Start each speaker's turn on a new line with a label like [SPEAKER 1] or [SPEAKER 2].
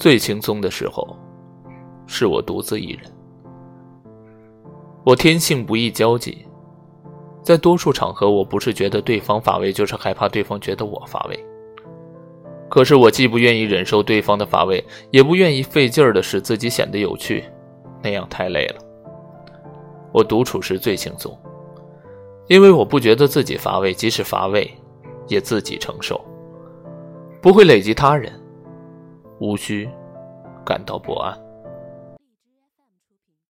[SPEAKER 1] 最轻松的时候，是我独自一人。我天性不易交际，在多数场合，我不是觉得对方乏味，就是害怕对方觉得我乏味。可是我既不愿意忍受对方的乏味，也不愿意费劲儿的使自己显得有趣，那样太累了。我独处时最轻松，因为我不觉得自己乏味，即使乏味，也自己承受，不会累及他人。无需感到不安。